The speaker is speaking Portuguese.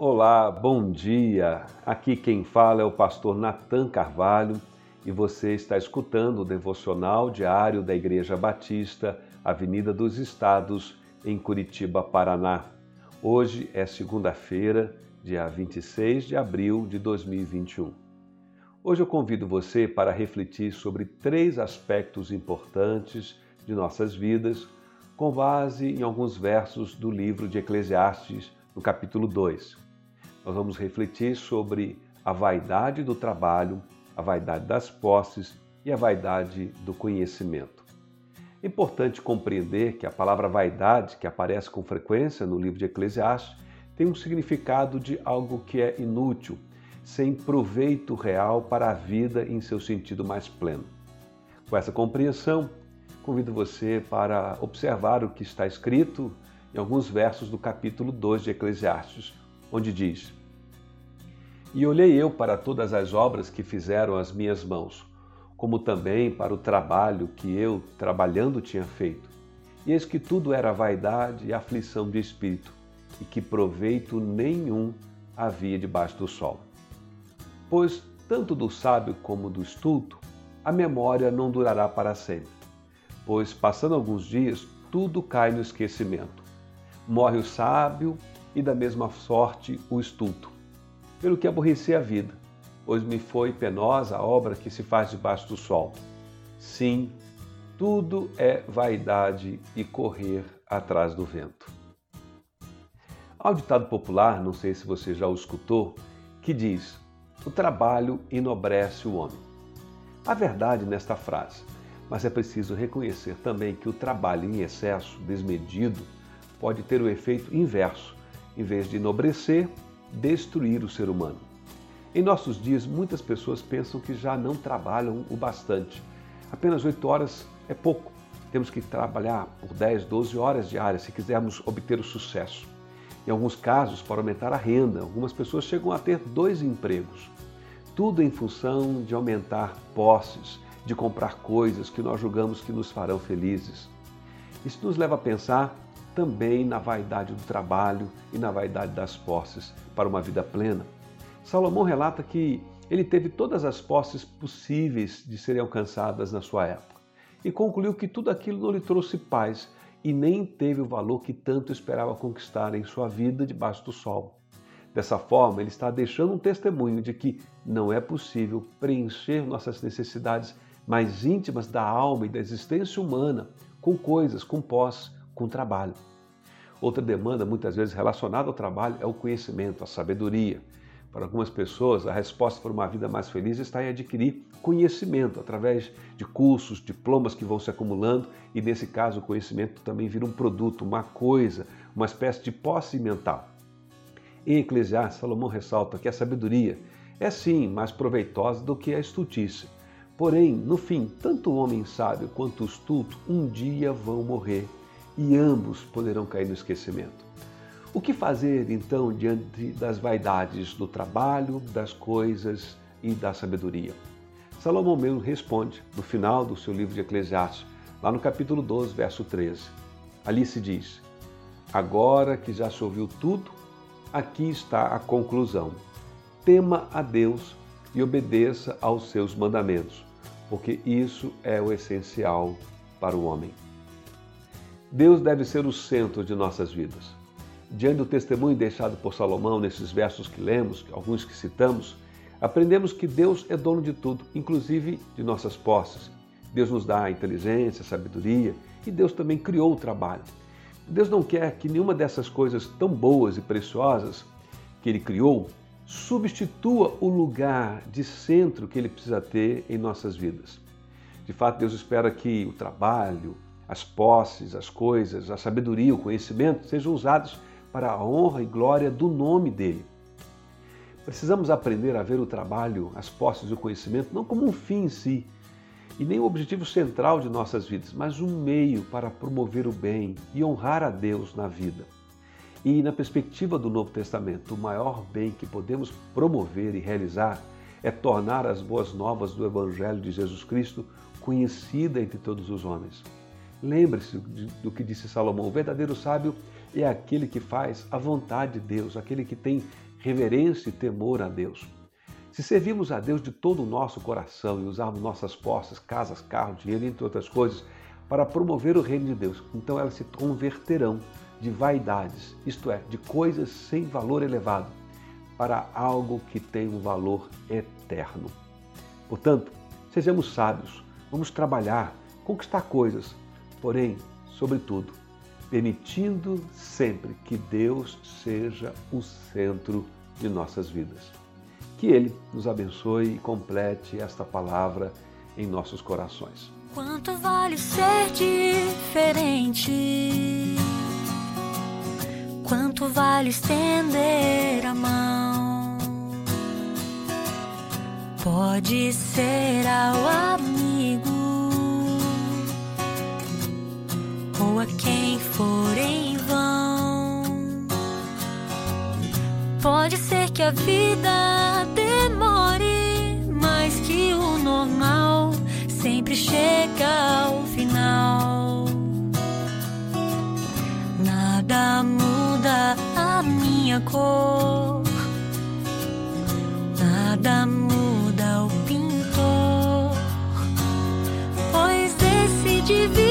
Olá, bom dia. Aqui quem fala é o pastor Nathan Carvalho e você está escutando o devocional diário da Igreja Batista, Avenida dos Estados, em Curitiba, Paraná. Hoje é segunda-feira, dia 26 de abril de 2021. Hoje eu convido você para refletir sobre três aspectos importantes de nossas vidas, com base em alguns versos do livro de Eclesiastes, no capítulo 2 nós vamos refletir sobre a vaidade do trabalho, a vaidade das posses e a vaidade do conhecimento. É importante compreender que a palavra vaidade, que aparece com frequência no livro de Eclesiastes, tem um significado de algo que é inútil, sem proveito real para a vida em seu sentido mais pleno. Com essa compreensão, convido você para observar o que está escrito em alguns versos do capítulo 2 de Eclesiastes, onde diz: e olhei eu para todas as obras que fizeram as minhas mãos, como também para o trabalho que eu, trabalhando, tinha feito. E eis que tudo era vaidade e aflição de espírito, e que proveito nenhum havia debaixo do sol. Pois, tanto do sábio como do estulto, a memória não durará para sempre. Pois, passando alguns dias, tudo cai no esquecimento. Morre o sábio e, da mesma sorte, o estulto pelo que aborreci a vida, pois me foi penosa a obra que se faz debaixo do sol. Sim, tudo é vaidade e correr atrás do vento. Há um ditado popular, não sei se você já o escutou, que diz: O trabalho enobrece o homem. Há verdade nesta frase, mas é preciso reconhecer também que o trabalho em excesso, desmedido, pode ter o efeito inverso. Em vez de enobrecer, destruir o ser humano. Em nossos dias, muitas pessoas pensam que já não trabalham o bastante. Apenas 8 horas é pouco. Temos que trabalhar por 10, 12 horas diárias se quisermos obter o sucesso. Em alguns casos, para aumentar a renda, algumas pessoas chegam a ter dois empregos. Tudo em função de aumentar posses, de comprar coisas que nós julgamos que nos farão felizes. Isso nos leva a pensar também na vaidade do trabalho e na vaidade das posses para uma vida plena. Salomão relata que ele teve todas as posses possíveis de serem alcançadas na sua época e concluiu que tudo aquilo não lhe trouxe paz e nem teve o valor que tanto esperava conquistar em sua vida debaixo do sol. Dessa forma, ele está deixando um testemunho de que não é possível preencher nossas necessidades mais íntimas da alma e da existência humana com coisas, com posse, com trabalho. Outra demanda, muitas vezes relacionada ao trabalho, é o conhecimento, a sabedoria. Para algumas pessoas, a resposta para uma vida mais feliz está em adquirir conhecimento através de cursos, diplomas que vão se acumulando e, nesse caso, o conhecimento também vira um produto, uma coisa, uma espécie de posse mental. Em Eclesiastes, Salomão ressalta que a sabedoria é sim mais proveitosa do que a estultice. Porém, no fim, tanto o homem sábio quanto o estulto um dia vão morrer e ambos poderão cair no esquecimento. O que fazer então diante das vaidades do trabalho, das coisas e da sabedoria? Salomão mesmo responde no final do seu livro de Eclesiastes, lá no capítulo 12, verso 13. Ali se diz: Agora que já se ouviu tudo, aqui está a conclusão. Tema a Deus e obedeça aos seus mandamentos, porque isso é o essencial para o homem. Deus deve ser o centro de nossas vidas. Diante do testemunho deixado por Salomão nesses versos que lemos, alguns que citamos, aprendemos que Deus é dono de tudo, inclusive de nossas posses. Deus nos dá a inteligência, a sabedoria e Deus também criou o trabalho. Deus não quer que nenhuma dessas coisas tão boas e preciosas que Ele criou substitua o lugar de centro que Ele precisa ter em nossas vidas. De fato, Deus espera que o trabalho, as posses, as coisas, a sabedoria, o conhecimento sejam usados para a honra e glória do nome dele. Precisamos aprender a ver o trabalho, as posses e o conhecimento não como um fim em si, e nem o objetivo central de nossas vidas, mas um meio para promover o bem e honrar a Deus na vida. E na perspectiva do Novo Testamento, o maior bem que podemos promover e realizar é tornar as boas novas do Evangelho de Jesus Cristo conhecida entre todos os homens. Lembre-se do que disse Salomão: o verdadeiro sábio é aquele que faz a vontade de Deus, aquele que tem reverência e temor a Deus. Se servimos a Deus de todo o nosso coração e usarmos nossas posses, casas, carros, dinheiro, entre outras coisas, para promover o reino de Deus, então elas se converterão de vaidades, isto é, de coisas sem valor elevado, para algo que tem um valor eterno. Portanto, sejamos sábios, vamos trabalhar, conquistar coisas, porém, sobretudo, permitindo sempre que Deus seja o centro de nossas vidas. Que Ele nos abençoe e complete esta palavra em nossos corações. Quanto vale ser diferente? Quanto vale estender a mão? Pode ser ao amigo A quem for em vão. Pode ser que a vida demore, mas que o normal sempre chega ao final. Nada muda a minha cor, nada muda o pintor, pois esse divino.